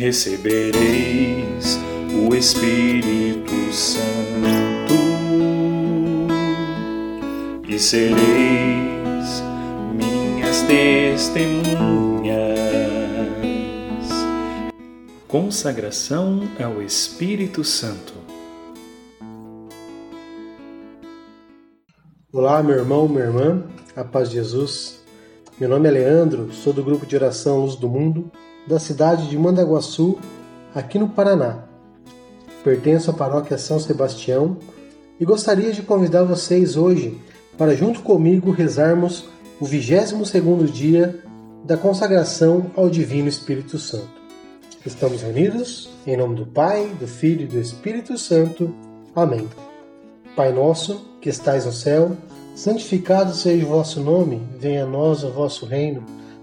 recebereis o Espírito Santo e sereis minhas testemunhas. Consagração ao Espírito Santo. Olá, meu irmão, minha irmã, a paz de Jesus. Meu nome é Leandro, sou do grupo de oração Luz do Mundo, da cidade de Mandaguaçu, aqui no Paraná. Pertenço à paróquia São Sebastião e gostaria de convidar vocês hoje para, junto comigo, rezarmos o 22 dia da consagração ao Divino Espírito Santo. Estamos reunidos em nome do Pai, do Filho e do Espírito Santo. Amém. Pai nosso, que estais no céu, santificado seja o vosso nome, venha a nós o vosso reino,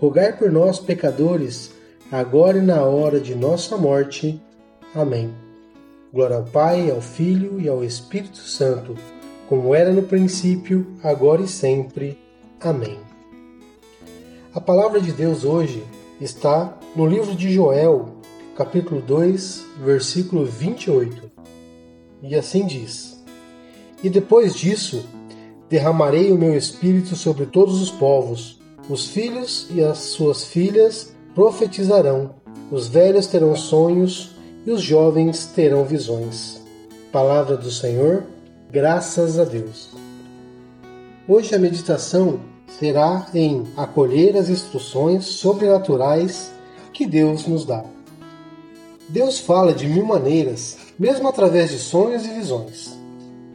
rogai por nós, pecadores, agora e na hora de nossa morte. Amém. Glória ao Pai, ao Filho e ao Espírito Santo, como era no princípio, agora e sempre. Amém. A palavra de Deus hoje está no livro de Joel, capítulo 2, versículo 28. E assim diz: E depois disso, derramarei o meu espírito sobre todos os povos. Os filhos e as suas filhas profetizarão, os velhos terão sonhos e os jovens terão visões. Palavra do Senhor, graças a Deus. Hoje a meditação será em acolher as instruções sobrenaturais que Deus nos dá. Deus fala de mil maneiras, mesmo através de sonhos e visões.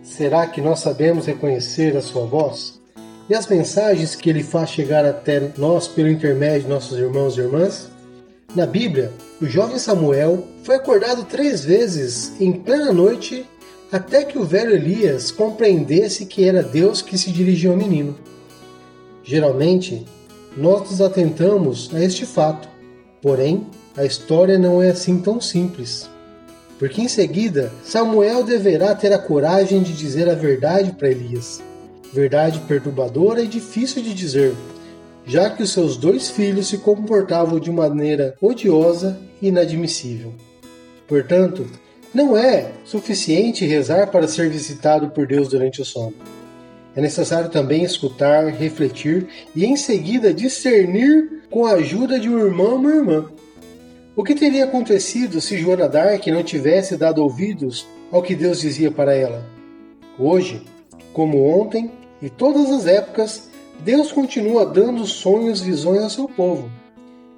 Será que nós sabemos reconhecer a sua voz? E as mensagens que ele faz chegar até nós pelo intermédio de nossos irmãos e irmãs? Na Bíblia, o jovem Samuel foi acordado três vezes em plena noite até que o velho Elias compreendesse que era Deus que se dirigia ao menino. Geralmente, nós nos atentamos a este fato, porém, a história não é assim tão simples. Porque em seguida, Samuel deverá ter a coragem de dizer a verdade para Elias. Verdade perturbadora e difícil de dizer, já que os seus dois filhos se comportavam de maneira odiosa e inadmissível. Portanto, não é suficiente rezar para ser visitado por Deus durante o sono. É necessário também escutar, refletir e em seguida discernir com a ajuda de um irmão ou irmã. O que teria acontecido se Joana Dark não tivesse dado ouvidos ao que Deus dizia para ela? Hoje, como ontem e todas as épocas, Deus continua dando sonhos e visões ao seu povo.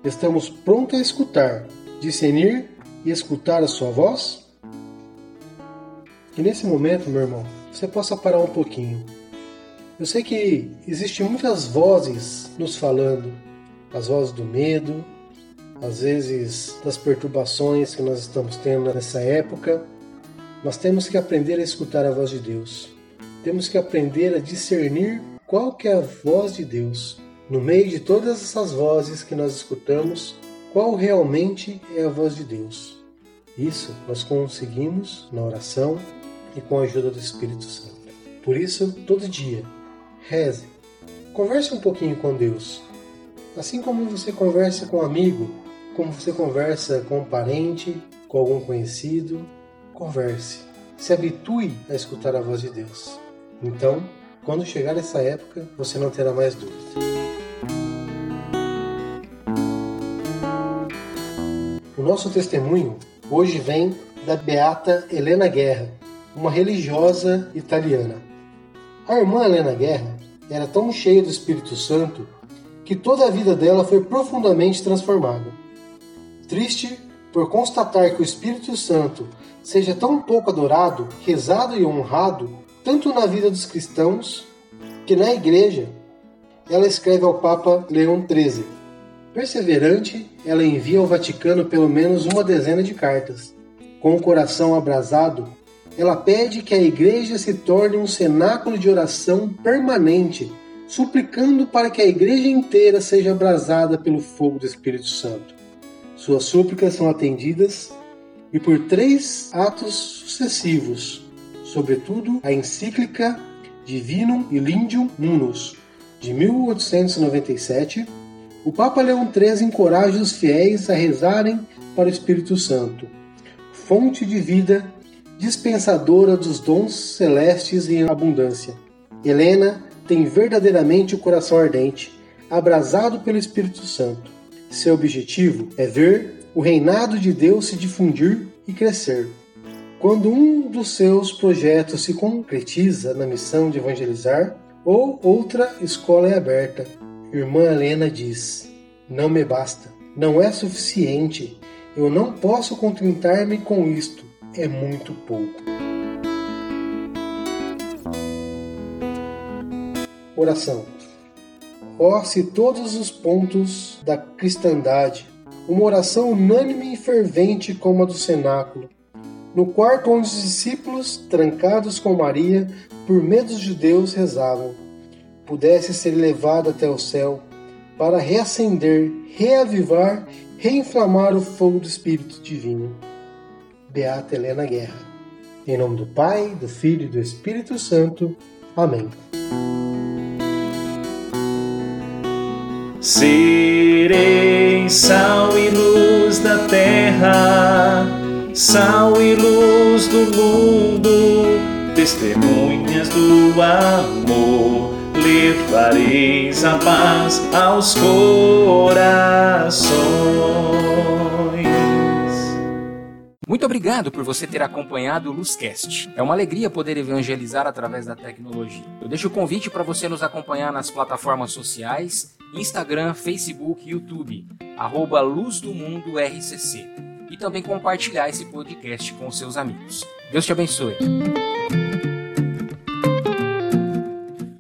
Estamos prontos a escutar, discernir e escutar a sua voz? Que nesse momento, meu irmão, você possa parar um pouquinho. Eu sei que existem muitas vozes nos falando, as vozes do medo, às vezes das perturbações que nós estamos tendo nessa época, nós temos que aprender a escutar a voz de Deus. Temos que aprender a discernir qual que é a voz de Deus. No meio de todas essas vozes que nós escutamos, qual realmente é a voz de Deus? Isso nós conseguimos na oração e com a ajuda do Espírito Santo. Por isso, todo dia, reze, converse um pouquinho com Deus. Assim como você conversa com um amigo, como você conversa com um parente, com algum conhecido, converse. Se habitue a escutar a voz de Deus. Então, quando chegar essa época, você não terá mais dúvida. O nosso testemunho hoje vem da beata Helena Guerra, uma religiosa italiana. A irmã Helena Guerra era tão cheia do Espírito Santo que toda a vida dela foi profundamente transformada. Triste por constatar que o Espírito Santo seja tão pouco adorado, rezado e honrado, tanto na vida dos cristãos que na igreja, ela escreve ao Papa Leão XIII. Perseverante, ela envia ao Vaticano pelo menos uma dezena de cartas. Com o coração abrasado, ela pede que a igreja se torne um cenáculo de oração permanente, suplicando para que a igreja inteira seja abrasada pelo fogo do Espírito Santo. Suas súplicas são atendidas e por três atos sucessivos, sobretudo a encíclica Divinum Illindium Munus, de 1897, o Papa Leão XIII encoraja os fiéis a rezarem para o Espírito Santo, fonte de vida dispensadora dos dons celestes em abundância. Helena tem verdadeiramente o coração ardente, abrasado pelo Espírito Santo. Seu objetivo é ver o reinado de Deus se difundir e crescer. Quando um dos seus projetos se concretiza na missão de evangelizar, ou outra escola é aberta, irmã Helena diz: Não me basta, não é suficiente, eu não posso contentar-me com isto é muito pouco. Oração. Ó, se todos os pontos da cristandade, uma oração unânime e fervente como a do cenáculo, no quarto onde os discípulos, trancados com Maria, por medo dos judeus, rezavam, pudesse ser levada até o céu para reacender, reavivar, reinflamar o fogo do Espírito Divino. Beata Helena Guerra. Em nome do Pai, do Filho e do Espírito Santo. Amém. Serei sal e luz da terra, sal e luz do mundo, testemunhas do amor, levareis a paz aos corações. Muito obrigado por você ter acompanhado o Luzcast. É uma alegria poder evangelizar através da tecnologia. Eu deixo o convite para você nos acompanhar nas plataformas sociais, Instagram, Facebook, YouTube, arroba Luz do Mundo RCC. E também compartilhar esse podcast com seus amigos. Deus te abençoe.